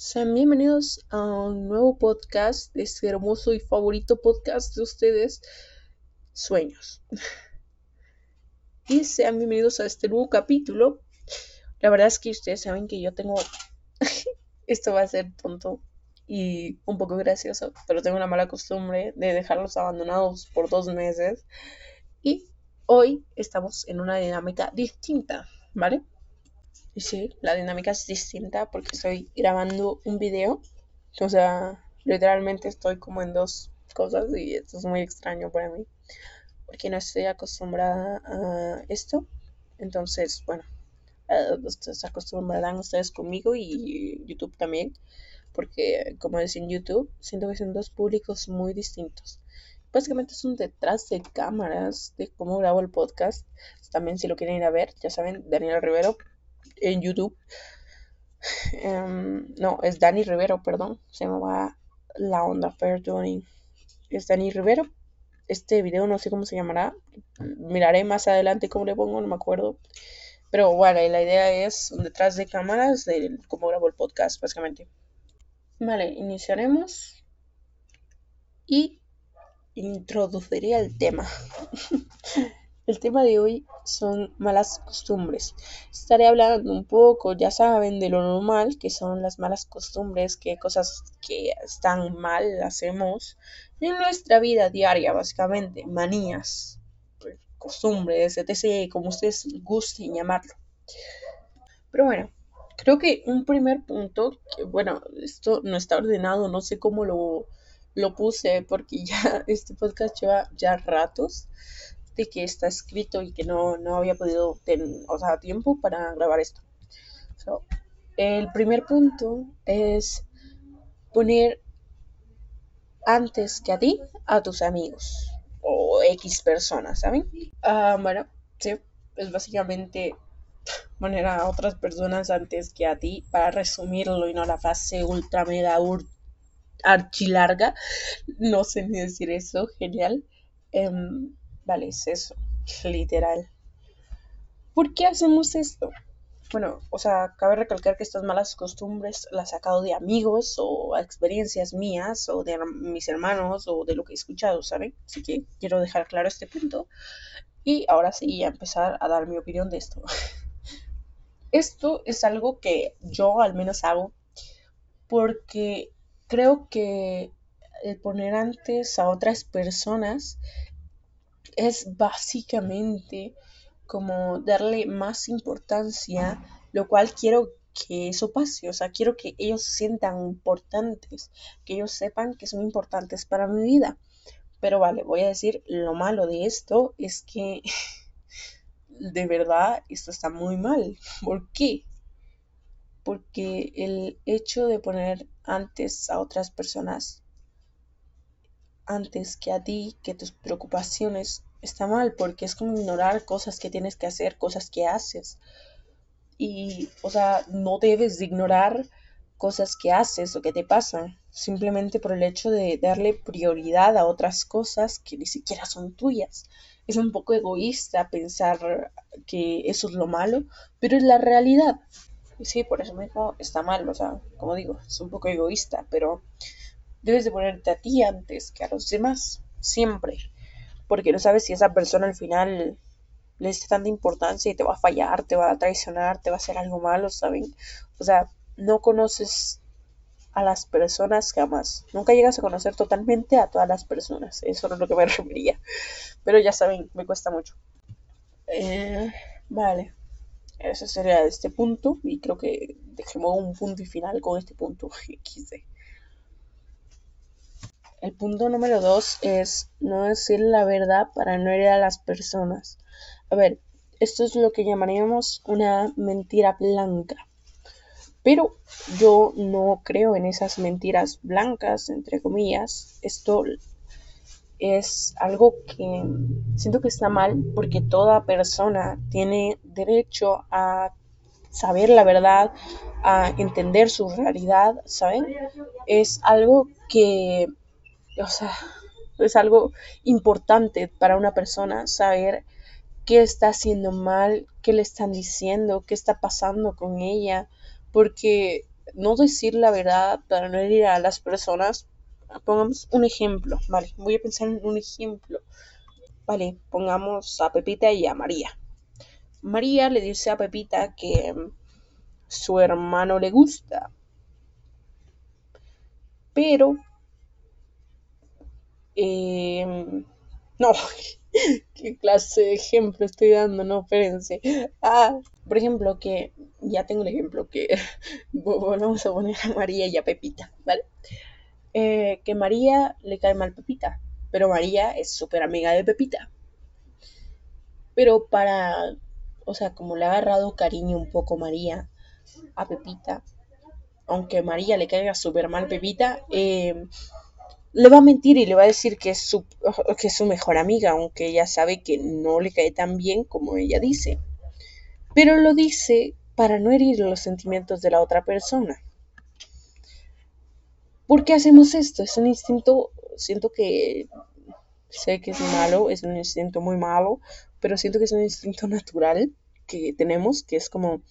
Sean bienvenidos a un nuevo podcast este hermoso y favorito podcast de ustedes, Sueños. Y sean bienvenidos a este nuevo capítulo. La verdad es que ustedes saben que yo tengo... Esto va a ser tonto y un poco gracioso, pero tengo una mala costumbre de dejarlos abandonados por dos meses. Y hoy estamos en una dinámica distinta, ¿vale? Y sí, la dinámica es distinta porque estoy grabando un video. O sea, literalmente estoy como en dos cosas y esto es muy extraño para mí. Porque no estoy acostumbrada a esto. Entonces, bueno, uh, ustedes acostumbrarán ustedes conmigo y YouTube también. Porque, como decía en YouTube, siento que son dos públicos muy distintos. Básicamente es un detrás de cámaras de cómo grabo el podcast. También si lo quieren ir a ver, ya saben, Daniel Rivero en YouTube. Em, no, es Dani Rivero, perdón. Se llamaba La Onda Tuning. Es Dani Rivero. Este video no sé cómo se llamará. Miraré más adelante cómo le pongo, no me acuerdo. Pero bueno, la idea es detrás de cámaras de cómo grabo el podcast, básicamente. Vale, iniciaremos. Y introduciré el tema. El tema de hoy son malas costumbres. Estaré hablando un poco, ya saben, de lo normal, que son las malas costumbres, que cosas que están mal hacemos en nuestra vida diaria, básicamente, manías, costumbres, etc., como ustedes gusten llamarlo. Pero bueno, creo que un primer punto, que bueno, esto no está ordenado, no sé cómo lo, lo puse, porque ya este podcast lleva ya ratos que está escrito y que no, había podido tener, o sea, tiempo para grabar esto. el primer punto es poner antes que a ti a tus amigos o X personas, ¿saben? Ah, bueno, sí, es básicamente poner a otras personas antes que a ti para resumirlo y no la frase ultra mega archilarga. No sé ni decir eso, genial. Em, Vale, es eso, literal. ¿Por qué hacemos esto? Bueno, o sea, cabe recalcar que estas malas costumbres las he sacado de amigos o experiencias mías o de mis hermanos o de lo que he escuchado, ¿saben? Así que quiero dejar claro este punto. Y ahora sí, a empezar a dar mi opinión de esto. Esto es algo que yo al menos hago porque creo que el poner antes a otras personas es básicamente como darle más importancia, lo cual quiero que eso pase, o sea, quiero que ellos se sientan importantes, que ellos sepan que son importantes para mi vida. Pero vale, voy a decir, lo malo de esto es que de verdad esto está muy mal. ¿Por qué? Porque el hecho de poner antes a otras personas, antes que a ti, que tus preocupaciones, está mal porque es como ignorar cosas que tienes que hacer, cosas que haces. Y, o sea, no debes de ignorar cosas que haces o que te pasan, simplemente por el hecho de darle prioridad a otras cosas que ni siquiera son tuyas. Es un poco egoísta pensar que eso es lo malo, pero es la realidad. Y sí, por eso mismo está mal, o sea, como digo, es un poco egoísta, pero debes de ponerte a ti antes que a los demás, siempre porque no sabes si esa persona al final le diste tanta importancia y te va a fallar, te va a traicionar, te va a hacer algo malo, ¿saben? O sea, no conoces a las personas jamás. Nunca llegas a conocer totalmente a todas las personas. Eso es lo que me refería. Pero ya saben, me cuesta mucho. Eh, vale. Ese sería este punto. Y creo que dejemos un punto y final con este punto. XD. El punto número dos es no decir la verdad para no herir a las personas. A ver, esto es lo que llamaríamos una mentira blanca. Pero yo no creo en esas mentiras blancas, entre comillas. Esto es algo que siento que está mal porque toda persona tiene derecho a saber la verdad, a entender su realidad, ¿saben? Es algo que o sea, es algo importante para una persona saber qué está haciendo mal, qué le están diciendo, qué está pasando con ella, porque no decir la verdad para no herir a las personas. Pongamos un ejemplo, ¿vale? Voy a pensar en un ejemplo. Vale, pongamos a Pepita y a María. María le dice a Pepita que su hermano le gusta. Pero... Em, no, qué clase de ejemplo estoy dando, no, espérense. Ah, por ejemplo, que ya tengo el ejemplo que volvamos a poner a María y a Pepita, ¿vale? Eh, que María le cae mal Pepita, pero María es súper amiga de Pepita. Pero para, o sea, como le ha agarrado cariño un poco María a Pepita, aunque María le caiga súper mal Pepita, eh, le va a mentir y le va a decir que es, su, que es su mejor amiga, aunque ella sabe que no le cae tan bien como ella dice. Pero lo dice para no herir los sentimientos de la otra persona. ¿Por qué hacemos esto? Es un instinto, siento que sé que es malo, es un instinto muy malo, pero siento que es un instinto natural que tenemos, que es como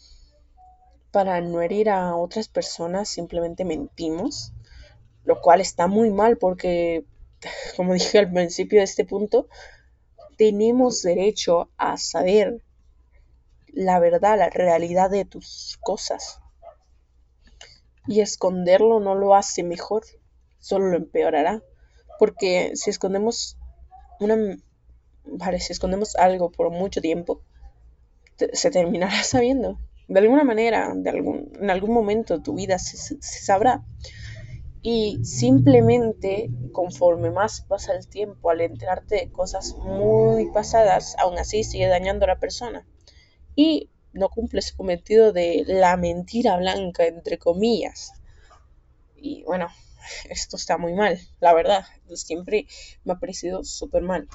para no herir a otras personas simplemente mentimos lo cual está muy mal porque, como dije al principio de este punto, tenemos derecho a saber la verdad, la realidad de tus cosas. Y esconderlo no lo hace mejor, solo lo empeorará. Porque si escondemos una vale, si escondemos algo por mucho tiempo, se terminará sabiendo. De alguna manera, de algún, en algún momento tu vida se sabrá. Y simplemente conforme más pasa el tiempo al enterarte de cosas muy pasadas, aún así sigue dañando a la persona. Y no cumple su cometido de la mentira blanca, entre comillas. Y bueno, esto está muy mal, la verdad. Siempre me ha parecido súper mal.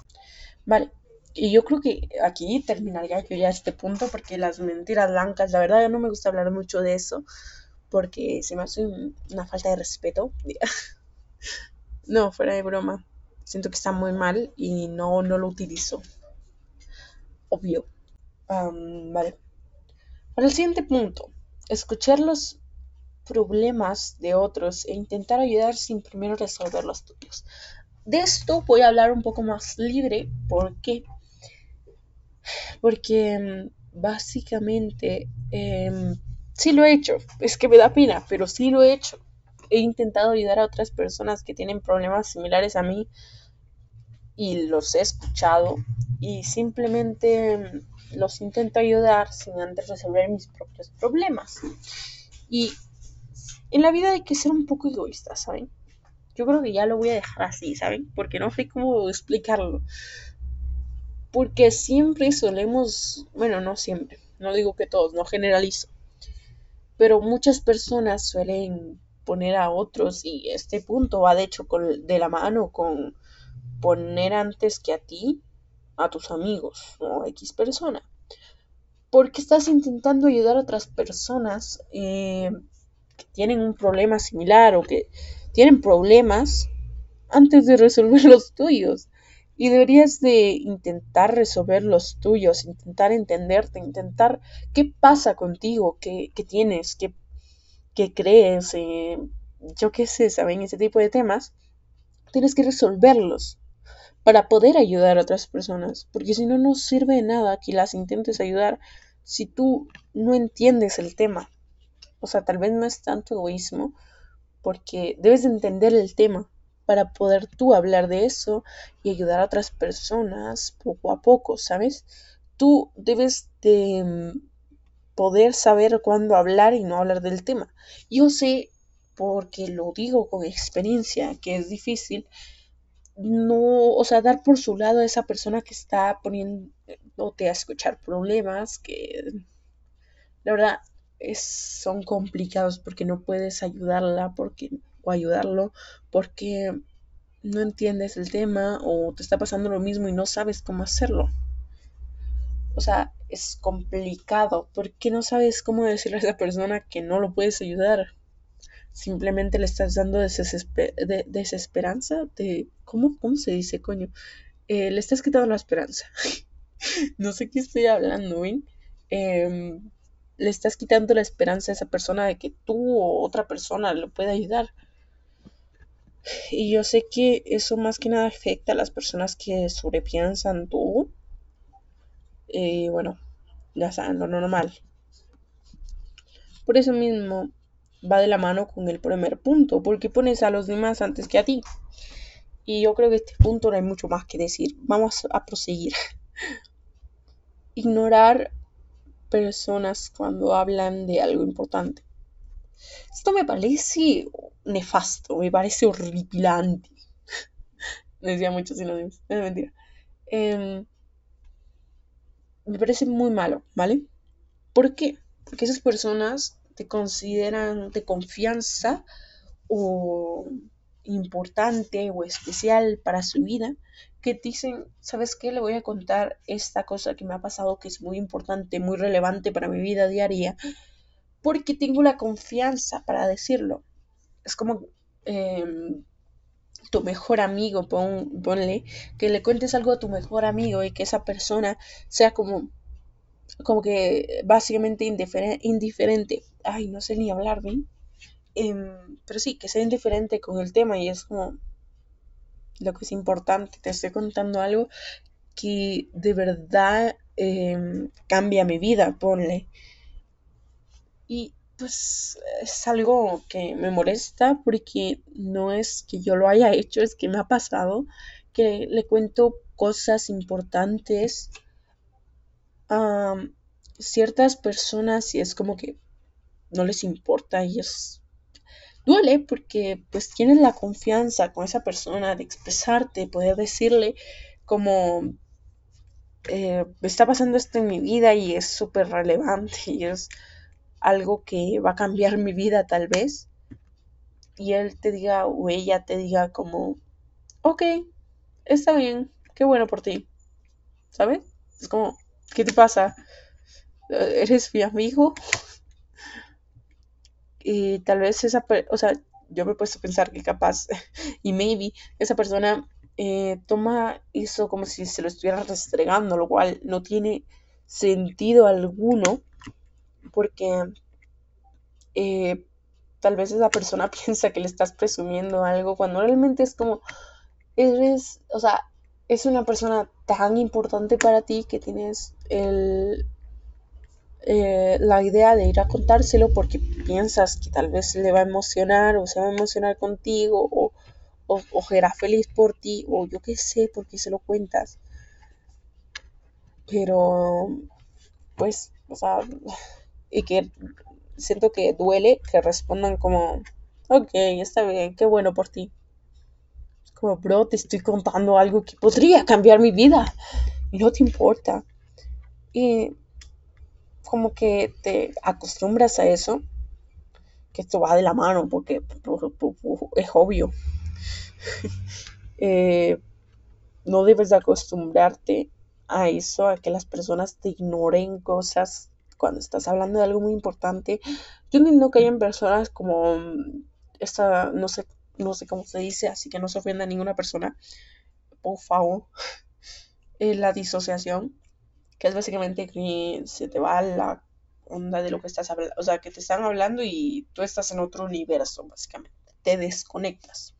Vale, y yo creo que aquí terminaría yo ya este punto porque las mentiras blancas, la verdad, no me gusta hablar mucho de eso porque se me hace una falta de respeto. no, fuera de broma. Siento que está muy mal y no, no lo utilizo. Obvio. vale. Para el siguiente punto, escuchar los problemas de otros e intentar ayudar sin primero resolver los tuyos. De esto voy a hablar un poco más libre. ¿Por qué? Porque mm, básicamente em, sí lo he hecho, es que me da pena, pero sí lo he hecho. He intentado ayudar a otras personas que tienen problemas similares a mí y los he escuchado y simplemente los intento ayudar sin antes resolver mis propios problemas. Y en la vida hay que ser un poco egoísta, ¿saben? Yo creo que ya lo voy a dejar así, ¿saben? Porque no sé cómo explicarlo. Porque siempre solemos, bueno, no siempre, no digo que todos, no generalizo, pero muchas personas suelen poner a otros y este punto va de hecho de la mano con poner antes que a ti a tus amigos o a X persona. Porque estás intentando ayudar a otras personas eh, que tienen un problema similar o que tienen problemas antes de resolver los tuyos. Y deberías de intentar resolver los tuyos, intentar entenderte, intentar qué pasa contigo, qué, tienes, qué, crees, eh, yo qué sé, ¿saben? Ese tipo de temas. Tienes que resolverlos para poder ayudar a otras personas. Porque si no, no sirve de nada que las intentes ayudar si tú no entiendes el tema. O sea, tal vez no es tanto egoísmo, porque debes de entender el tema para poder tú hablar de eso y ayudar a otras personas poco a poco, ¿sabes? Tú debes de mm, poder saber cuándo hablar y no hablar del tema. Yo sé, porque lo digo con experiencia, que es difícil, no, o sea, dar por su lado a esa persona que está poniéndote a escuchar problemas, que la verdad es, son complicados porque no puedes ayudarla, porque o ayudarlo porque no entiendes el tema o te está pasando lo mismo y no sabes cómo hacerlo. O sea, es complicado porque no sabes cómo decirle a esa persona que no lo puedes ayudar. Simplemente le estás dando desesperanza. De, ¿cómo, ¿Cómo se dice, coño? Eh, le estás quitando la esperanza. no sé qué estoy hablando, ¿ven? Em, le estás quitando la esperanza a esa persona de que tú o otra persona le pueda ayudar. Y yo sé que eso más que nada afecta a las personas que sobrepiensan tú. Y bueno, ya saben, lo normal. Por eso mismo va de la mano con el primer punto, porque pones a los demás antes que a ti. Y yo creo que este punto no hay mucho más que decir. Vamos a proseguir. Ignorar personas cuando hablan de algo importante. Esto me parece nefasto, me parece horripilante. Decía muchos sinónimos, es mentira. Em, me parece muy malo, ¿vale? ¿Por qué? Porque esas personas te consideran de confianza o importante o especial para su vida, que dicen, ¿sabes qué? Le voy a contar esta cosa que me ha pasado que es muy importante, muy relevante para mi vida diaria, porque tengo la confianza para decirlo. Es como em, tu mejor amigo, ponle, que le cuentes algo a tu mejor amigo y que esa persona sea como, como que básicamente indiferente. Ay, no sé ni hablar bien. Em, pero sí, que sea indiferente con el tema y es como lo que es importante. Te estoy contando algo que de verdad em, cambia mi vida, ponle. Y pues es algo que me molesta porque no es que yo lo haya hecho, es que me ha pasado que le cuento cosas importantes a ciertas personas y es como que no les importa y es duele porque pues tienes la confianza con esa persona de expresarte, poder decirle como eh, está pasando esto en mi vida y es súper relevante y es algo que va a cambiar mi vida tal vez. Y él te diga o ella te diga como, ok, está bien, qué bueno por ti. ¿Sabes? Es como, ¿qué te pasa? ¿Eres mi amigo? Y tal vez esa, o sea, yo me he puesto a pensar que capaz, y maybe, esa persona eh, toma eso como si se lo estuviera restregando, lo cual no tiene sentido alguno, porque eh, tal vez esa persona piensa que le estás presumiendo algo, cuando realmente es como, eres, o sea, es una persona tan importante para ti que tienes el, eh, la idea de ir a contárselo porque piensas que tal vez le va a emocionar o se va a emocionar contigo o, o, será feliz por ti o yo qué sé por qué se lo cuentas. Pero, pues, o sea, y que siento que duele que respondan como, ok, está bien, qué bueno por ti. Como, bro, te estoy contando algo que podría cambiar mi vida no te importa. Y como que te acostumbras a eso, que esto va de la mano porque es obvio. Eh, no debes de acostumbrarte a eso, a que las personas te ignoren cosas cuando estás hablando de algo muy importante. Yo entiendo que hayan personas como esta, no sé, no sé cómo se dice, así que no se ofenda a ninguna persona, por favor, eh, la disociación que es básicamente que se te va la onda de lo que estás hablando, o sea, que te están hablando y tú estás en otro universo, básicamente, te desconectas.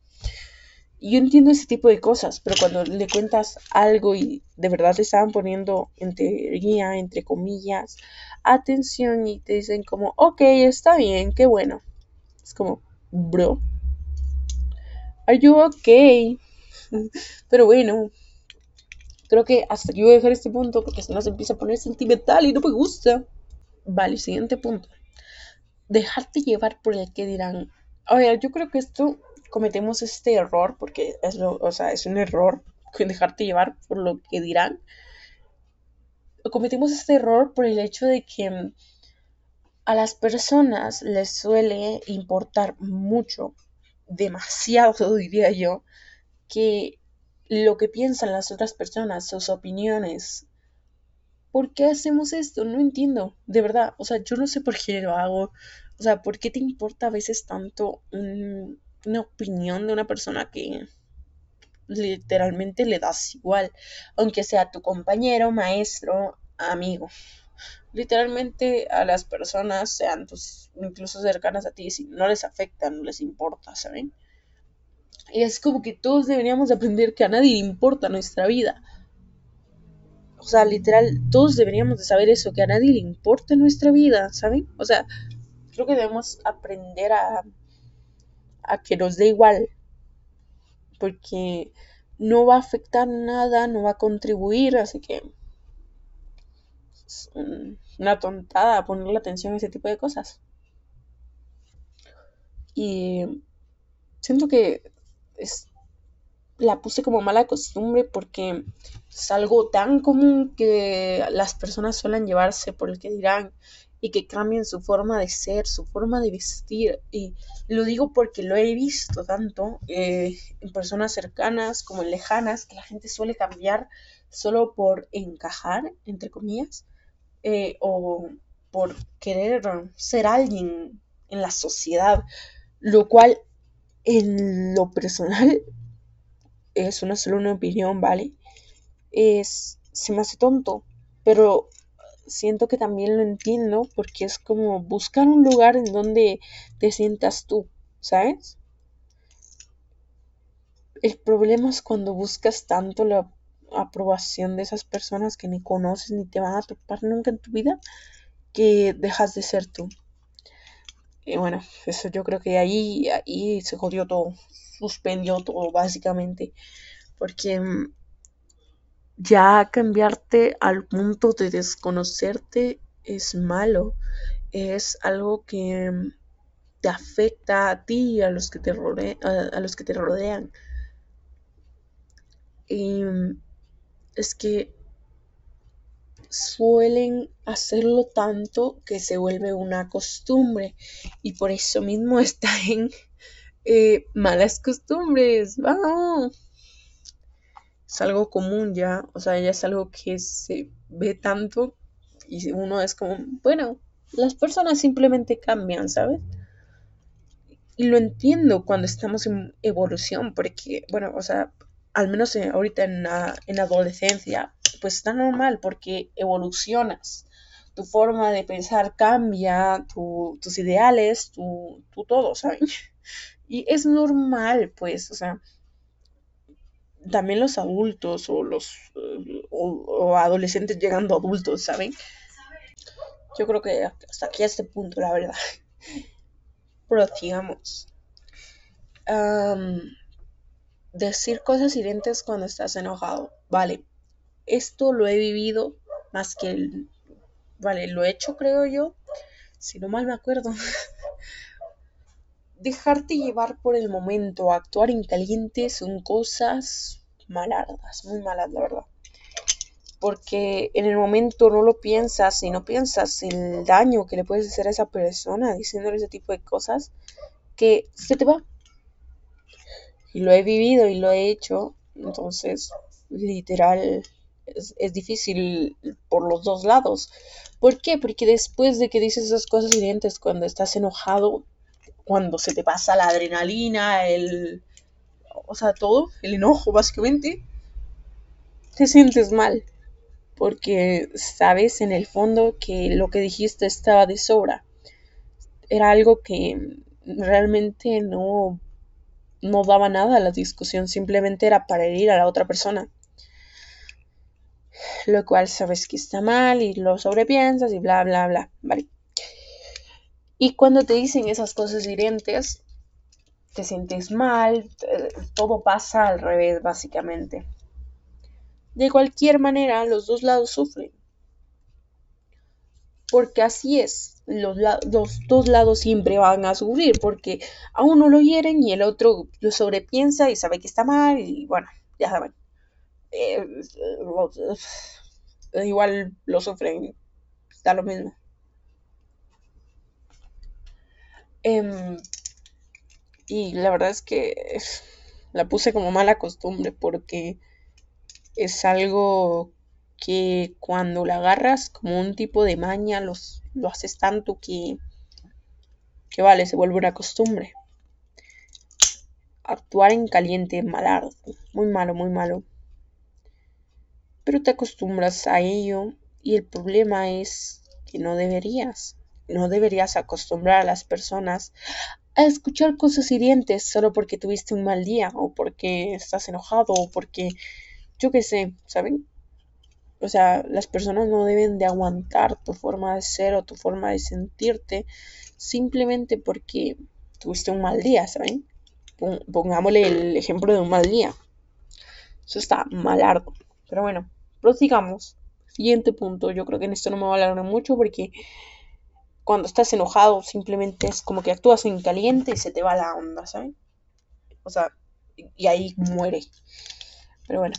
Yo entiendo ese tipo de cosas, pero cuando le cuentas algo y de verdad te estaban poniendo en teoría, entre comillas, atención y te dicen como, ok, está bien, qué bueno. Es como, bro, are you okay? pero bueno, Creo que hasta aquí voy a dejar este punto porque si no se empieza a poner sentimental y no me gusta. Vale, siguiente punto. Dejarte llevar por el que dirán. A yo creo que esto cometemos este error porque es, lo, o sea, es un error dejarte llevar por lo que dirán. Cometemos este error por el hecho de que a las personas les suele importar mucho, demasiado diría yo, que lo que piensan las otras personas, sus opiniones. ¿Por qué hacemos esto? No entiendo, de verdad. O sea, yo no sé por qué lo hago. O sea, ¿por qué te importa a veces tanto una opinión de una persona que literalmente le das igual? Aunque sea tu compañero, maestro, amigo. literalmente a las personas, sean tus incluso cercanas a ti, si no les afecta, no les importa, ¿saben? Y es como que todos deberíamos aprender que a nadie le importa nuestra vida. O sea, literal, todos deberíamos de saber eso, que a nadie le importa nuestra vida, ¿saben? O sea, creo que debemos aprender a, a que nos dé igual. Porque no va a afectar nada, no va a contribuir, así que es una tontada ponerle atención a ese tipo de cosas. Y siento que es, la puse como mala costumbre porque es algo tan común que las personas suelen llevarse por el que dirán y que cambien su forma de ser, su forma de vestir. Y lo digo porque lo he visto tanto eh, en personas cercanas como en lejanas, que la gente suele cambiar solo por encajar, entre comillas, eh, o por querer ser alguien en la sociedad, lo cual en lo personal es una solo una opinión, ¿vale? Es, se me hace tonto, pero siento que también lo entiendo porque es como buscar un lugar en donde te sientas tú, ¿sabes? El problema es cuando buscas tanto la aprobación de esas personas que ni conoces ni te van a topar nunca en tu vida que dejas de ser tú. Y bueno, eso yo creo que ahí, ahí se jodió todo, suspendió todo básicamente, porque mm, ya cambiarte al punto de desconocerte es malo, es algo que mm, te afecta a ti y a los que te, a, los que te rodean. Y mm, es que suelen hacerlo tanto que se vuelve una costumbre y por eso mismo está en eh, malas costumbres. Vamos es algo común ya, o sea, ya es algo que se ve tanto y uno es como, bueno, las personas simplemente cambian, ¿sabes? Y lo entiendo cuando estamos en evolución, porque, bueno, o sea, al menos ahorita en en adolescencia, pues está normal porque evolucionas. Tu forma de pensar cambia, tus ideales, tu, tu todo, ¿sabes? Y es normal, pues, o sea, también los adultos o los o, adolescentes llegando adultos, ¿saben? Yo creo que hasta aquí a este punto, la verdad. Prosigamos. decir cosas hirientes cuando estás enojado. Vale, esto lo he vivido más que. Vale, lo he hecho, creo yo. Si no mal me acuerdo. dejarte llevar por el momento, actuar en caliente son cosas malardas, muy malas, la verdad. Porque en el momento no lo piensas y no piensas el daño que le puedes hacer a esa persona diciéndole ese tipo de cosas que se te va. Y lo he vivido y lo he hecho, entonces literal es, difícil por los dos lados. ¿Por qué? Porque después de que dices esas cosas hirientes cuando estás enojado, cuando se te pasa la adrenalina, el... O sea, todo, el enojo básicamente, te sientes mal. Porque sabes en el fondo que lo que dijiste estaba de sobra. Era algo que realmente no, no daba nada a la discusión, simplemente era para herir a la otra persona. Lo cual sabes que está mal y lo sobrepiensas y bla, bla, bla. Vale. Y cuando te dicen esas cosas hirientes, te sientes mal, todo pasa al revés básicamente. De cualquier manera, los dos lados sufren. Porque así es, los, dos lados siempre van a sufrir, porque a uno lo hieren y el otro lo sobrepiensa y sabe que está mal y bueno, ya saben. Eh, igual lo sufren, está lo mismo. Em, y la verdad es que la puse como mala costumbre porque es algo que cuando la agarras como un tipo de maña los, lo haces tanto que, que vale, se vuelve una costumbre. Actuar en caliente, malardo, muy malo, muy malo. Pero te acostumbras a ello y el problema es porque no deberías. No deberías acostumbrar a las personas a escuchar cosas hirientes solo porque tuviste un mal día o porque estás enojado o porque yo qué sé, ¿saben? O sea, las personas no deben de aguantar tu forma de ser o tu forma de sentirte simplemente porque tuviste un mal día, ¿saben? Pongámosle el ejemplo de un mal día. Eso está malardo. Pero bueno, prosigamos. Siguiente punto. Yo creo que en esto no me va a alargar mucho porque cuando estás enojado simplemente es como que actúas en caliente y se te va la onda, ¿saben? O sea, y ahí muere. Pero bueno.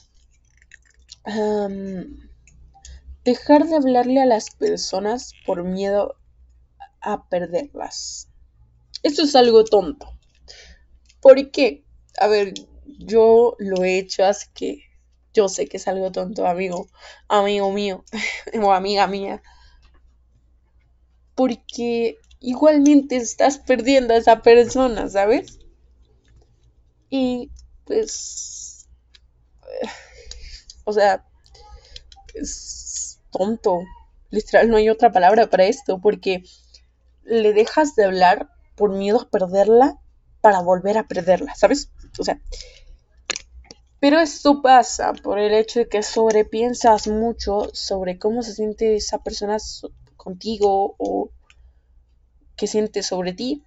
dejar de hablarle a las personas por miedo a perderlas. Esto es algo tonto. ¿Por qué? A ver, yo lo he hecho, así que yo sé que es algo tonto, amigo, amigo mío o amiga mía. Porque igualmente estás perdiendo a esa persona, ¿sabes? Y pues, o sea, es tonto. Literal, no hay otra palabra para esto, porque le dejas de hablar por miedo a perderla para volver a perderla, ¿sabes? O sea, pero esto pasa por el hecho de que sobrepiensas mucho sobre cómo se siente esa persona contigo o qué siente sobre ti,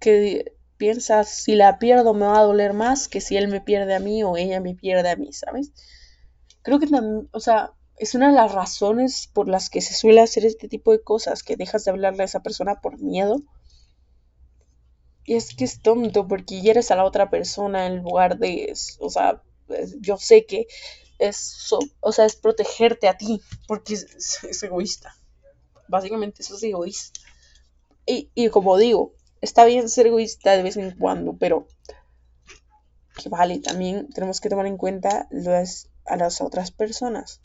que piensas si la pierdo me va a doler más que si él me pierde a mí o ella me pierde a mí, ¿sabes? Creo que también, o sea, es una de las razones por las que se suele hacer este tipo de cosas, que dejas de hablarle a esa persona por miedo. Y es que es tonto porque hieres a la otra persona en lugar de, o sea, yo sé que es, o sea, es protegerte a ti, porque es, egoísta. Básicamente eso es egoísta. Y, como digo, está bien ser egoísta de vez en cuando, pero que vale, también tenemos que tomar en cuenta a las otras personas.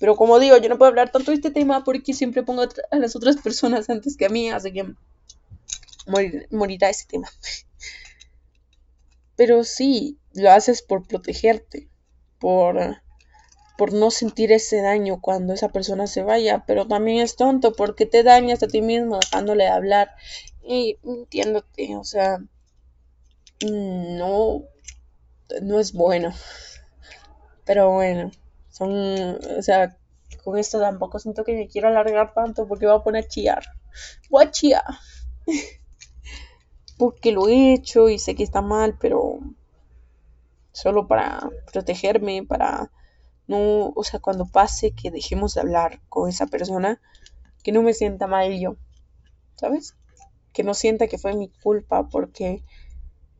Pero como digo, yo no puedo hablar tanto de este tema porque siempre pongo a las otras personas antes que a mí, así que morirá ese tema. Pero sí, lo haces por protegerte, por, por no sentir ese daño cuando esa persona se vaya, pero también es tonto porque te dañas a ti mismo dejándole de hablar y entiéndote, o sea, no, no es bueno. Pero bueno, son, o sea, con esto tampoco siento que me quiero alargar tanto porque voy a poner a chillar. Voy a chillar. porque lo he hecho y sé que está mal, pero solo para protegerme, para no, o sea, cuando pase que dejemos de hablar con esa persona, que no me sienta mal yo, ¿sabes? Que no sienta que fue mi culpa porque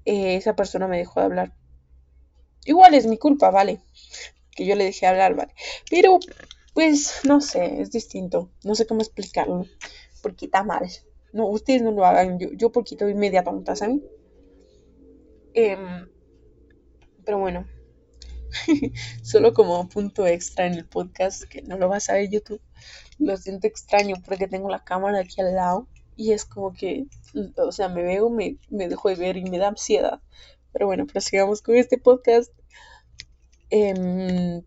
eh, esa persona me dejó de hablar. Igual es mi culpa, ¿vale? Que yo le dejé hablar, ¿vale? Pero, pues, no sé, es distinto. No sé cómo explicarlo. Porque está mal. No, ustedes no lo hagan. Yo, yo porque estoy media tonta, ¿saben? Eh, pero bueno, solo como punto extra en el podcast, que no lo vas a ver YouTube, lo siento extraño porque tengo la cámara aquí al lado y es como que, o sea, me veo, me, me dejo de ver y me da ansiedad. Pero bueno, prosigamos con este podcast. Em,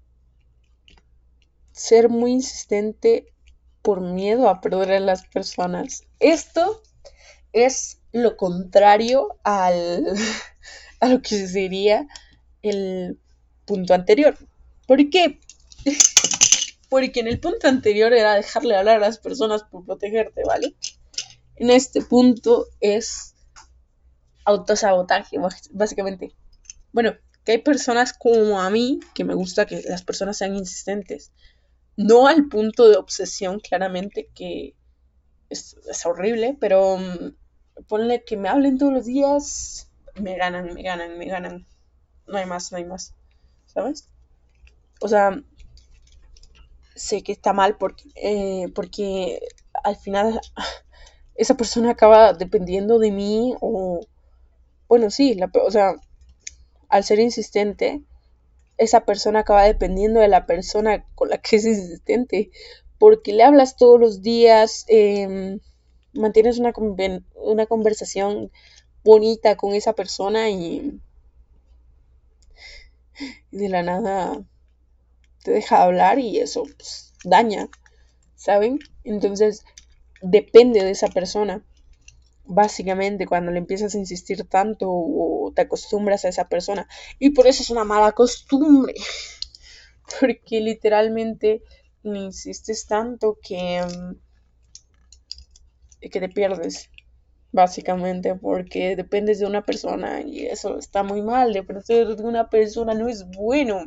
ser muy insistente por miedo a perder a las personas. Esto es lo contrario al, a lo que sería el punto anterior. ¿Por qué? Porque en el punto anterior era dejarle hablar a las personas por protegerte, ¿vale? En este punto es autosabotaje, básicamente. Bueno, que hay personas como a mí que me gusta que las personas sean insistentes. No al punto de obsesión, claramente, que es, horrible, pero mm, ponle que me hablen todos los días, me ganan, me ganan, me ganan no hay más, no hay más, ¿sabes? O sea, sé que está mal porque, eh, porque al final esa persona acaba dependiendo de mí o, bueno, sí, la, o sea, al ser insistente, esa persona acaba dependiendo de la persona con la que es insistente, porque le hablas todos los días, em, mantienes una, una conversación bonita con esa persona y y de la nada te deja hablar y eso pues, daña, ¿saben? Entonces depende de esa persona. Básicamente, cuando le empiezas a insistir tanto o te acostumbras a esa persona. Y por eso es una mala costumbre. Porque literalmente le insistes tanto que, mm, que te pierdes básicamente, porque dependes de una persona y eso está muy mal, depender de una persona no es bueno.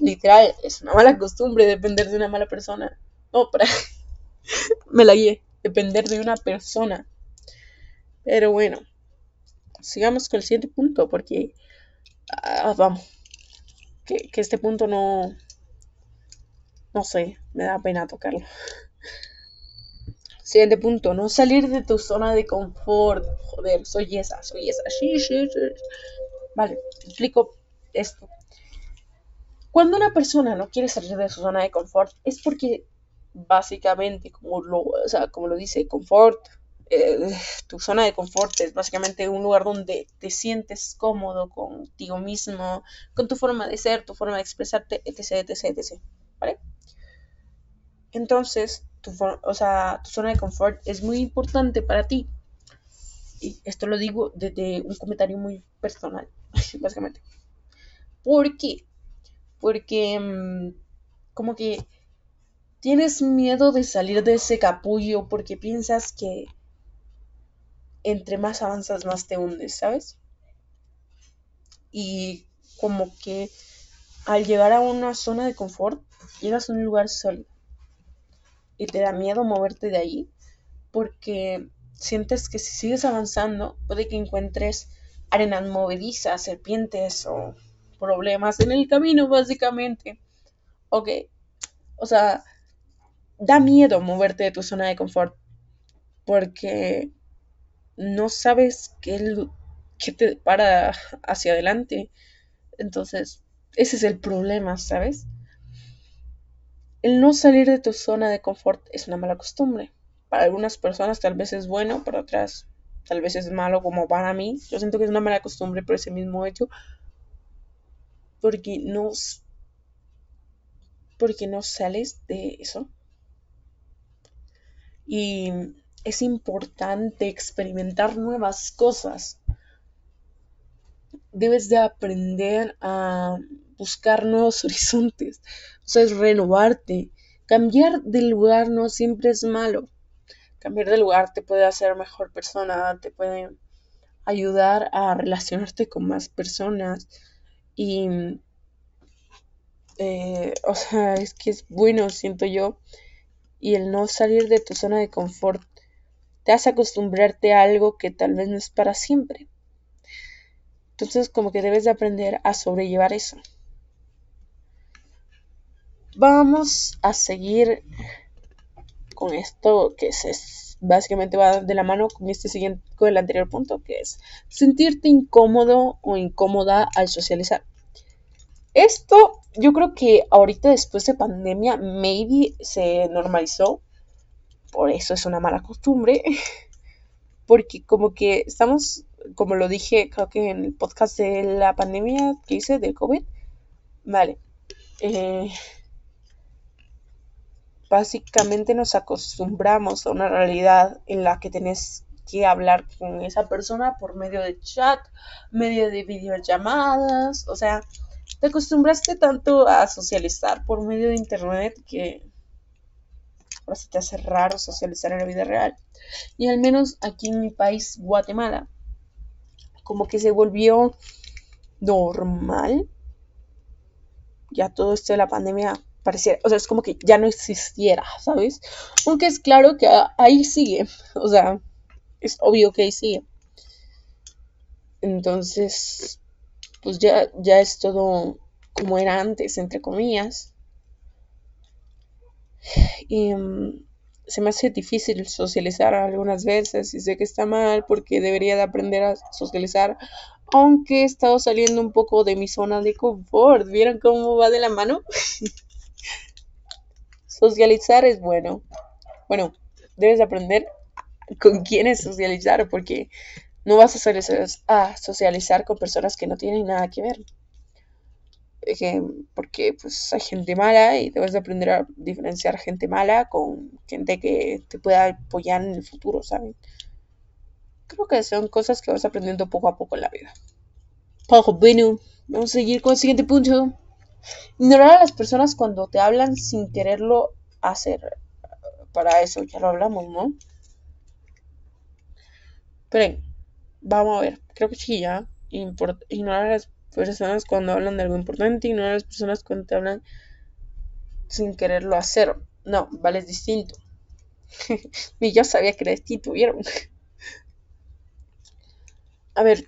Literal, es una mala costumbre depender de una mala persona. No, para... me la guié, depender de una persona. Pero bueno, sigamos con el siguiente punto, porque ah, vamos, que, que este punto no, no sé, me da pena tocarlo. Siguiente punto, no salir de tu zona de confort. Joder, soy esa, soy esa. Vale, explico esto. Cuando una persona no quiere salir de su zona de confort es porque básicamente, como lo, o sea, como lo dice, confort, eh, tu zona de confort es básicamente un lugar donde te sientes cómodo contigo mismo, con tu forma de ser, tu forma de expresarte, etc, etc, etc. ¿Vale? Entonces, tu, zona de confort es muy importante para ti. Y esto lo digo desde un comentario muy personal, básicamente. ¿Por qué? Porque mm, como que tienes miedo de salir de ese capullo porque piensas que entre más avanzas más te hundes, ¿sabes? Y como que al llegar a una zona de confort, llegas a un lugar sólido y te da miedo moverte de ahí porque sientes que si sigues avanzando puede que encuentres arenas movedizas, serpientes o problemas en el camino básicamente. Ok, o sea, da miedo moverte de tu zona de confort porque no sabes qué, qué te para hacia adelante. Entonces, ese es el problema, ¿sabes? El no salir de tu zona de confort es una mala costumbre. Para algunas personas tal vez es bueno, para otras tal vez es malo como para mí. Yo siento que es una mala costumbre por ese mismo hecho. Porque no, porque no sales de eso. Y es importante experimentar nuevas cosas. Debes de aprender a buscar nuevos horizontes, o sea, es renovarte. Cambiar de lugar no siempre es malo. Cambiar de lugar te puede hacer mejor persona, te puede ayudar a relacionarte con más personas y, eh, o sea, es que es bueno, siento yo, y el no salir de tu zona de confort te hace acostumbrarte a algo que tal vez no es para siempre. Entonces, como que debes de aprender a sobrellevar eso. Vamos a seguir con esto que es, básicamente va de la mano con este siguiente, con el anterior punto, que es sentirte incómodo o incómoda al socializar. Esto yo creo que ahorita después de pandemia maybe se normalizó, por eso es una mala costumbre, porque como que estamos, como lo dije creo que en el podcast de la pandemia que hice del COVID, vale, eh, básicamente nos acostumbramos a una realidad en la que tenés que hablar con esa persona por medio de chat, medio de videollamadas, o sea, te acostumbraste tanto a socializar por medio de internet que ahora se te hace raro socializar en la vida real. Y al menos aquí en mi país, Guatemala, como que se volvió normal. Ya todo esto de la pandemia pareciera, o sea, es como que ya no existiera, ¿sabes? Aunque es claro que ahí sigue, o sea, es obvio que ahí sigue. Entonces, pues ya, ya es todo como era antes, entre comillas. Y mm, se me hace difícil socializar algunas veces y sé que está mal porque debería de aprender a socializar, aunque he estado saliendo un poco de mi zona de confort. ¿Vieron cómo va de la mano? Socializar es bueno. Bueno, debes aprender con quiénes socializar porque no vas a socializar, a socializar con personas que no tienen nada que ver. Porque pues hay gente mala y debes de aprender a diferenciar gente mala con gente que te pueda apoyar en el futuro, ¿saben? Creo que son cosas que vas aprendiendo poco a poco en la vida. Poco bueno, vamos a seguir con el siguiente punto. Ignorar a las personas cuando te hablan sin quererlo hacer. Para eso ya lo hablamos, ¿no? Pero vamos a ver. Creo que sí, ya. ignorar a las personas cuando hablan de algo importante, ignorar a las personas cuando te hablan sin quererlo hacer. No, vale, es distinto. y yo sabía que ¿vieron? a ver,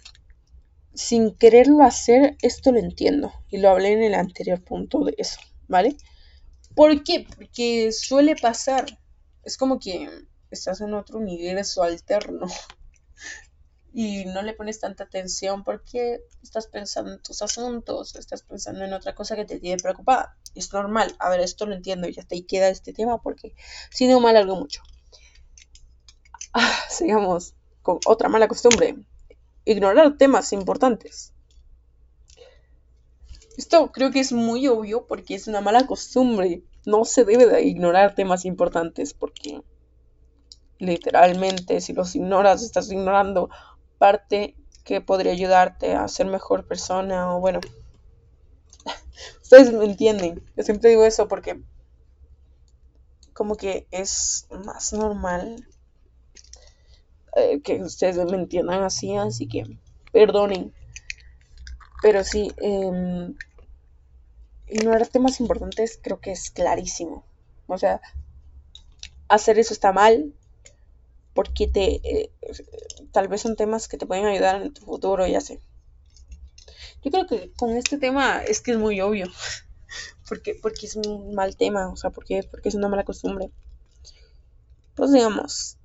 sin quererlo hacer, esto lo entiendo. Y lo hablé en el anterior punto de eso, ¿vale? ¿Por qué? Porque suele pasar. Es como que estás en otro universo alterno y no le pones tanta atención porque estás pensando en tus asuntos, estás pensando en otra cosa que te tiene preocupada. Es normal. A ver, esto lo entiendo y hasta ahí queda este tema porque si no mal algo mucho. Ah, sigamos con otra mala costumbre. Ignorar temas importantes. Esto creo que es muy obvio porque es una mala costumbre. No se debe de ignorar temas importantes porque literalmente si los ignoras estás ignorando parte que podría ayudarte a ser mejor persona o bueno, ustedes me entienden. Yo siempre digo eso porque como que es más normal eh, que ustedes me entiendan así, así que perdonen. Pero sí, eh, ignorar temas importantes creo que es clarísimo. O sea, hacer eso está mal, porque te eh, tal vez son temas que te pueden ayudar en tu futuro, ya sé. Yo creo que con este tema es que es muy obvio. porque, porque es un mal tema, o sea, porque, porque es una mala costumbre. Pues digamos,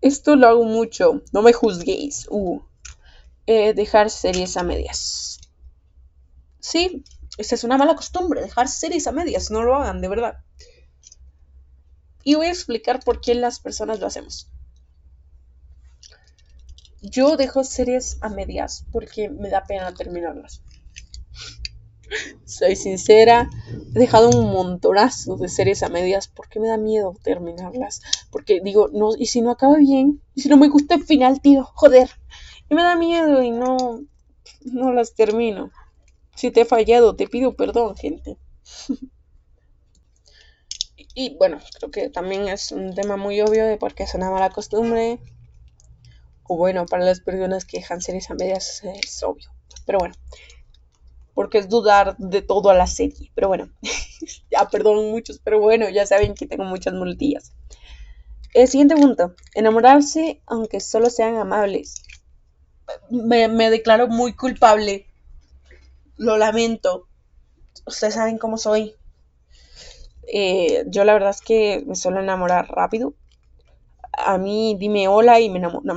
esto lo hago mucho, no me juzguéis. Uh, eh, dejar series a medias. Sí, esta es una mala costumbre, dejar series a medias, no lo hagan, de verdad. Y voy a explicar por qué las personas lo hacemos. Yo dejo series a medias porque me da pena terminarlas. Soy sincera, he dejado un montonazo de series a medias porque me da miedo terminarlas. Porque digo, no, y si no acaba bien, y si no me gusta el final, tío, joder. Y me da miedo y no, no las termino. Si te he fallado, te pido perdón, gente. y bueno, creo que también es un tema muy obvio de por qué es una mala costumbre bueno, para las personas que dejan series a medias es obvio. Pero bueno, porque es dudar de todo a la serie. Pero bueno, ya perdón muchos, pero bueno, ya saben que tengo muchas multillas. El siguiente punto, enamorarse aunque solo sean amables. Me, declaro muy culpable. Lo lamento. Ustedes saben cómo soy. Eh, yo la verdad es que me suelo enamorar rápido a mí dime hola y me enamoro. No,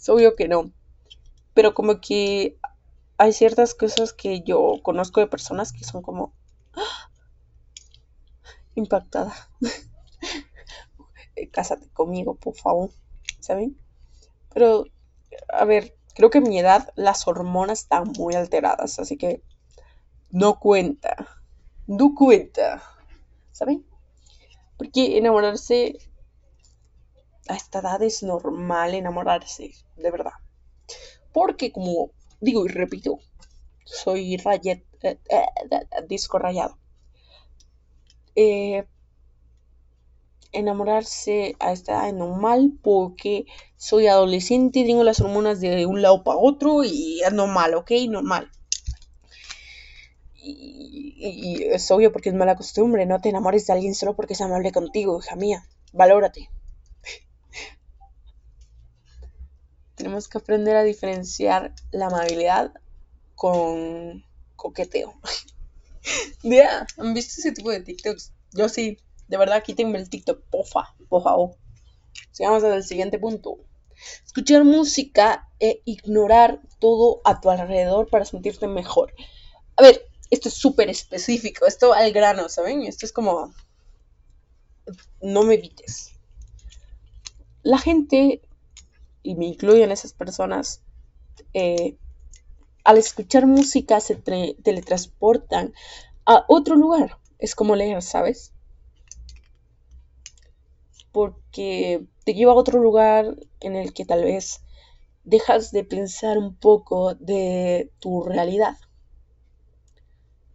es obvio que no. Pero como que hay ciertas cosas que yo conozco de personas que son como ¡ah! impactada. Cásate conmigo, por favor. ¿Saben? Pero, a ver, creo que en mi edad las hormonas están muy alteradas, así que no cuenta. No cuenta. ¿Saben? Porque enamorarse a esta edad es normal enamorarse, de verdad. Porque como digo y repito, soy rayet, eh, eh, disco rayado. Eh, enamorarse a esta edad es normal porque soy adolescente, tengo las hormonas de un lado para otro y es normal, ¿ok? Normal. Y, y, es obvio porque es mala costumbre, no te enamores de alguien solo porque es amable contigo, hija mía. Valórate. Tenemos que aprender a diferenciar la amabilidad con coqueteo. Ya, ¿han visto ese tipo de TikToks? Yo sí, de verdad, quítenme el TikTok, pofa, pofa, oh. Sigamos al siguiente punto. Escuchar música e ignorar todo a tu alrededor para sentirte mejor. A ver, esto es súper específico, esto al grano, ¿saben? Esto es como... No me evites. La gente y me incluyen esas personas, eh, al escuchar música se teletransportan a otro lugar. Es como leer, ¿sabes? Porque te lleva a otro lugar en el que tal vez dejas de pensar un poco de tu realidad.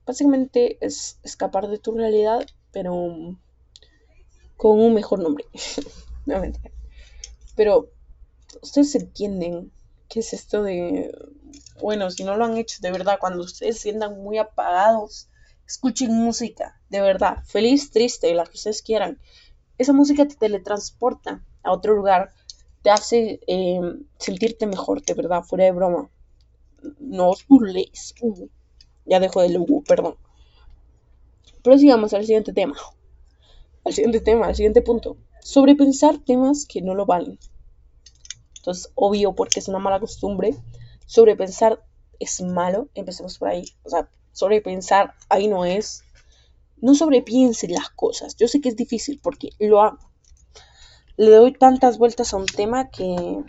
Básicamente es escapar de tu realidad, pero con un mejor nombre. no. Pero ustedes entienden qué es esto de bueno, si no lo han hecho de verdad, cuando ustedes sientan muy apagados, escuchen música, de verdad, feliz, triste, la que ustedes quieran. Esa música te teletransporta a otro lugar, te hace eh, sentirte mejor, de verdad, fuera de broma. No os burléis. Uh, ya dejo de lugu, perdón. Pero sigamos al siguiente tema. Al siguiente tema, al siguiente punto. Sobrepensar temas que no lo valen. Entonces, obvio, porque es una mala costumbre sobrepensar es malo, empecemos por ahí. O sea, sobrepensar ahí no es. No sobrepiensen las cosas. Yo sé que es difícil porque lo hago. Le doy tantas vueltas a un tema que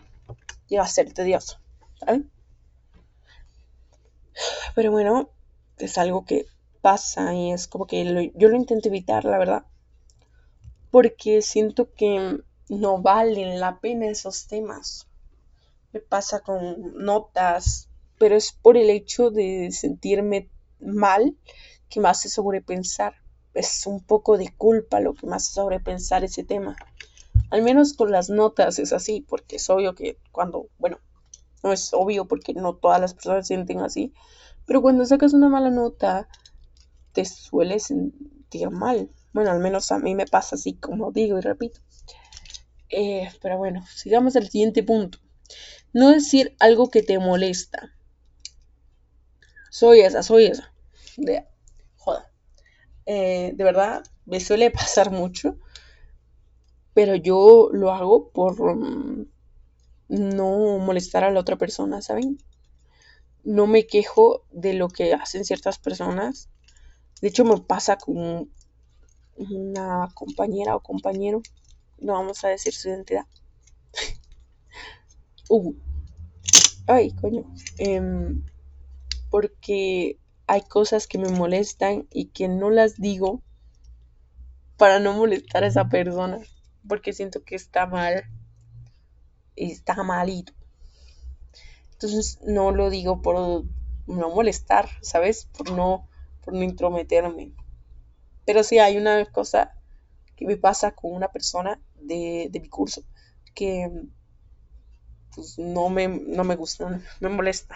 llega a ser tedioso. ¿saben? Pero bueno, es algo que pasa y es como que yo lo intento evitar, la verdad. Porque siento que no valen la pena esos temas pasa con notas, pero es por el hecho de sentirme mal que me hace sobrepensar. Es un poco de culpa lo que me hace sobrepensar ese tema. Al menos con las notas es así, porque es obvio que cuando, bueno, no es obvio porque no todas las personas sienten así, pero cuando sacas una mala nota, te suele sentir mal. Bueno, al menos a mí me pasa así, como digo y repito. Eh, pero bueno, sigamos al siguiente punto. No decir algo que te molesta. Soy esa, soy esa. De, joda. Eh, de verdad, me suele pasar mucho. Pero yo lo hago por mm, no molestar a la otra persona, ¿saben? No me quejo de lo que hacen ciertas personas. De hecho, me pasa con una compañera o compañero. No vamos a decir su identidad. uh, ay, coño, em, porque hay cosas que me molestan y que no las digo para no molestar a esa persona, porque siento que está mal, está malito. Entonces no lo digo por no molestar, ¿sabes? Por no, por no intrometerme. Pero sí hay una cosa que me pasa con una persona de, de mi curso que pues no me, no me gusta, me molesta.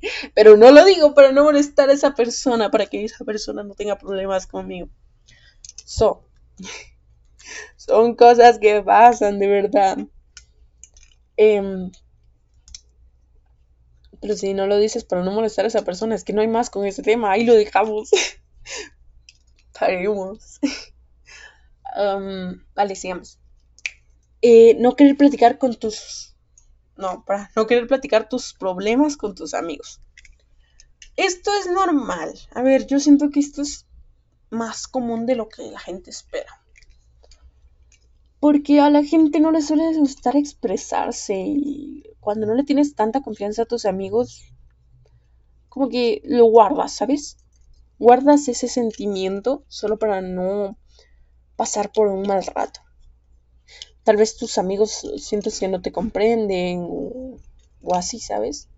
Pero no lo digo para no molestar a esa persona, para que esa persona no tenga problemas conmigo. So, son cosas que pasan de verdad. Em, pero si no lo dices para no molestar a esa persona, es que no hay más con ese tema, ahí lo dejamos. Paremos. Vale, sigamos. Eh, no querer platicar con tus no, para no querer platicar tus problemas con tus amigos. Esto es normal. A ver, yo siento que esto es más común de lo que la gente espera. Porque a la gente no le suele gustar expresarse y cuando no le tienes tanta confianza a tus amigos, como que lo guardas, ¿sabes? Guardas ese sentimiento solo para no pasar por un mal rato tal vez tus amigos sientes que no te comprenden o, así, ¿sabes?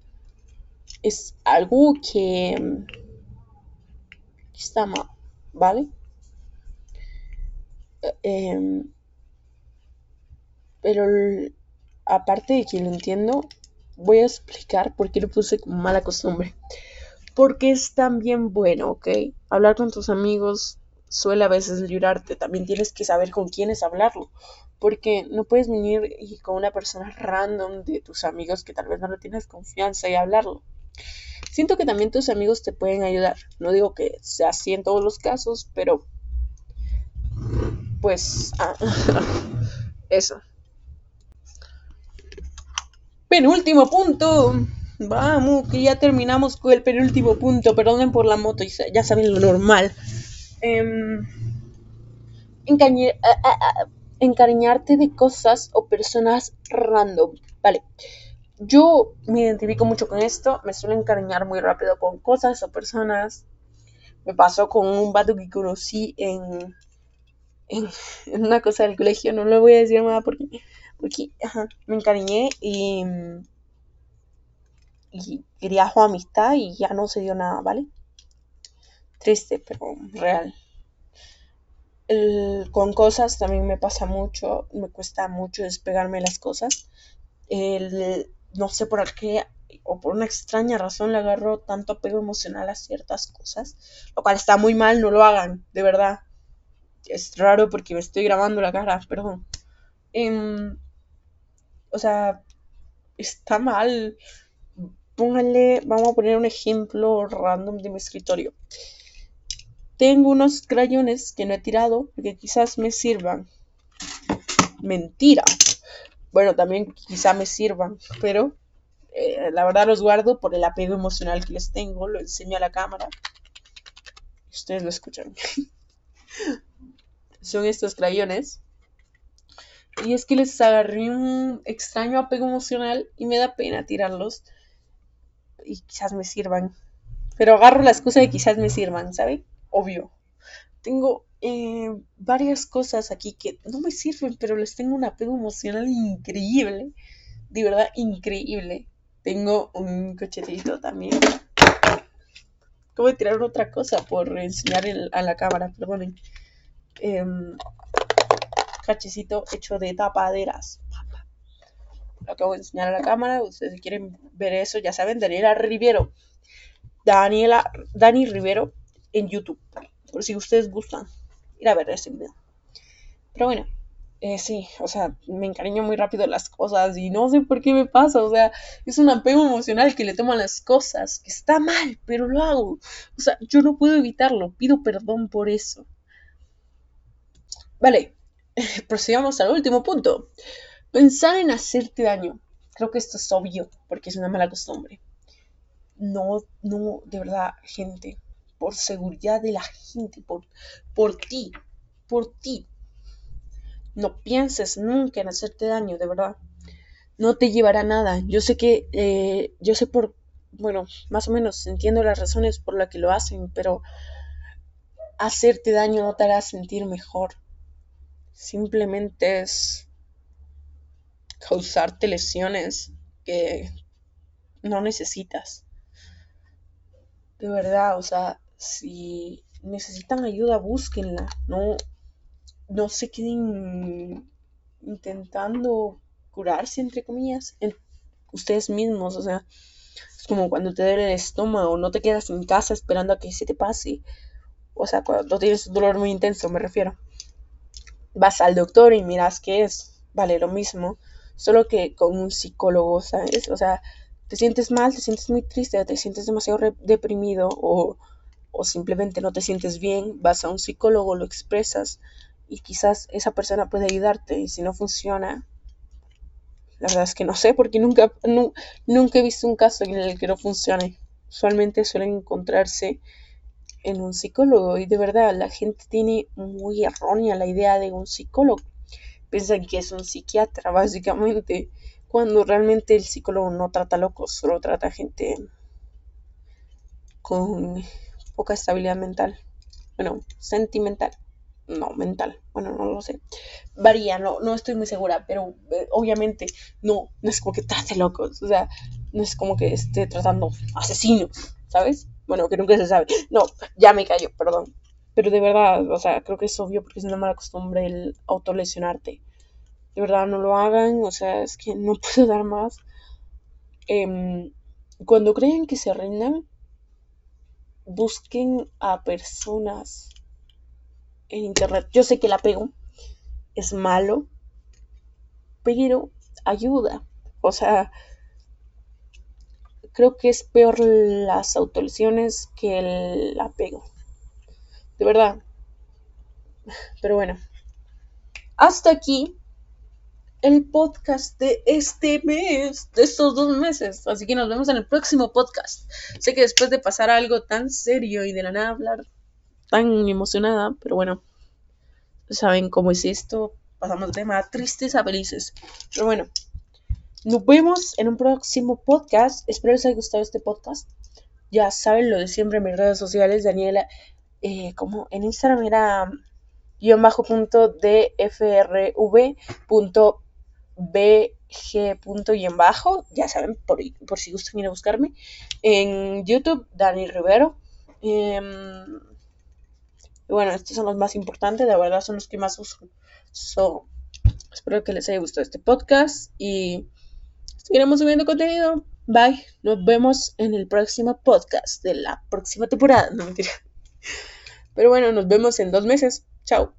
Es algo que, está mal, ¿vale? Em, pero aparte de que lo entiendo, voy a explicar por qué lo puse como mala costumbre. Porque es también bueno, ¿ok? Hablar con tus amigos suele a veces llorarte. También tienes que saber con quiénes hablarlo porque no puedes venir y con una persona random de tus amigos que tal vez no le tienes confianza y hablarlo. Siento que también tus amigos te pueden ayudar. No digo que sea así en todos los casos, pero pues ah, eso. Penúltimo punto. Vamos, que ya terminamos con el penúltimo punto. Perdonen por la moto, ya saben lo normal. Eh, encariñarte de cosas o personas random. Vale. yo me identifico mucho con esto, me suelo encariñar muy rápido con cosas o personas. Me pasó con un vato que en, en, una cosa del colegio, no lo voy a decir nada porque, porque me encariñé y, y quería su amistad y ya no se dio nada, ¿vale? Triste, pero real. con cosas también me pasa mucho, me cuesta mucho despegarme las cosas. El, no sé por qué o por una extraña razón le agarro tanto apego emocional a ciertas cosas, lo cual está muy mal, no lo hagan, de verdad. Es raro porque me estoy grabando la cara, perdón. Em, o sea, está mal. Pónganle, vamos a poner un ejemplo random de mi escritorio. Tengo unos crayones que no he tirado porque quizás me sirvan. Mentira bueno, también quizá me sirvan, pero eh, la verdad los guardo por el apego emocional que les tengo, lo enseño a la cámara. Ustedes lo escuchan. Son estos crayones. Y es que les agarré un extraño apego emocional y me da pena tirarlos. Y quizás me sirvan. Pero agarro la excusa de quizás me sirvan, ¿sabe? Obvio. Tengo eh, varias cosas aquí que no me sirven, pero les tengo un apego emocional increíble. De verdad, increíble. Tengo un cochetito también. Acabo de tirar otra cosa por enseñar a la cámara, perdonen. Em, cachecito hecho de tapaderas. Lo acabo de enseñar a la cámara. Ustedes si quieren ver eso, ya saben, Daniela Rivero. Daniela, Dani Rivero en YouTube. Por si ustedes gustan ir a ver ese video. Pero bueno, eh, sí, o sea, me encariño muy rápido las cosas y no sé por qué me pasa, o sea, es un apego emocional que le toman las cosas, que está mal, pero lo hago. O sea, yo no puedo evitarlo, pido perdón por eso. Vale, procedamos al último punto. Pensar en hacerte daño. Creo que esto es obvio, porque es una mala costumbre. No, no, de verdad, gente, por seguridad de la gente, por, por ti, por ti. No pienses nunca en hacerte daño, de verdad. No te llevará nada. Yo sé que, eh, yo sé por, bueno, más o menos entiendo las razones por las que lo hacen, pero hacerte daño no te hará sentir mejor. Simplemente es causarte lesiones que no necesitas. De verdad, o sea, si necesitan ayuda, búsquenla. No, no se queden intentando curarse, entre comillas, ustedes mismos. O sea, es como cuando te duele el estómago, no te quedas en casa esperando a que se te pase. O sea, cuando tienes un dolor muy intenso, me refiero. Vas al doctor y miras qué es. Vale, lo mismo. Solo que con un psicólogo, ¿sabes? O sea, te sientes mal, te sientes muy triste, te sientes demasiado deprimido o o simplemente no te sientes bien, vas a un psicólogo, lo expresas y quizás esa persona puede ayudarte y si no funciona, la verdad es que no sé porque nunca, nunca he visto un caso en el que no funcione. Usualmente suelen encontrarse en un psicólogo y de verdad la gente tiene muy errónea la idea de un psicólogo. Piensan que es un psiquiatra básicamente cuando realmente el psicólogo no trata locos, solo trata gente con poca estabilidad mental. Bueno, sentimental. No, mental. Bueno, no lo sé. Varía, no, no estoy muy segura, pero eh, obviamente no, no es como que trate locos. O sea, no es como que esté tratando asesinos, ¿sabes? Bueno, que nunca se sabe. No, ya me callo, perdón. Pero de verdad, o sea, creo que es obvio porque es una mala costumbre el autolesionarte. De verdad, no lo hagan, o sea, es que no puedo dar más. Em, cuando creen que se rindan, busquen a personas en internet. Yo sé que el apego es malo, pero ayuda. O sea, creo que es peor las autolesiones que el apego. De verdad. Pero bueno. Hasta aquí el podcast de este mes, de estos dos meses. Así que nos vemos en el próximo podcast. Sé que después de pasar algo tan serio y de la nada hablar tan emocionada, pero bueno, saben cómo es esto. Pasamos de tema tristes a felices. Pero bueno, nos vemos en un próximo podcast. Espero les haya gustado este podcast. Ya saben lo de siempre en mis redes sociales, Daniela, eh, como en Instagram era guion bajo punto dfrv punto bg punto en bajo, ya saben, por, por si gustan ir a buscarme. En YouTube, Dani Rivero. Em, y bueno, estos son los más importantes, de verdad son los que más uso. So, espero que les haya gustado este podcast y seguiremos subiendo contenido. Bye. Nos vemos en el próximo podcast de la próxima temporada. No mentira. Pero bueno, nos vemos en dos meses. Chao.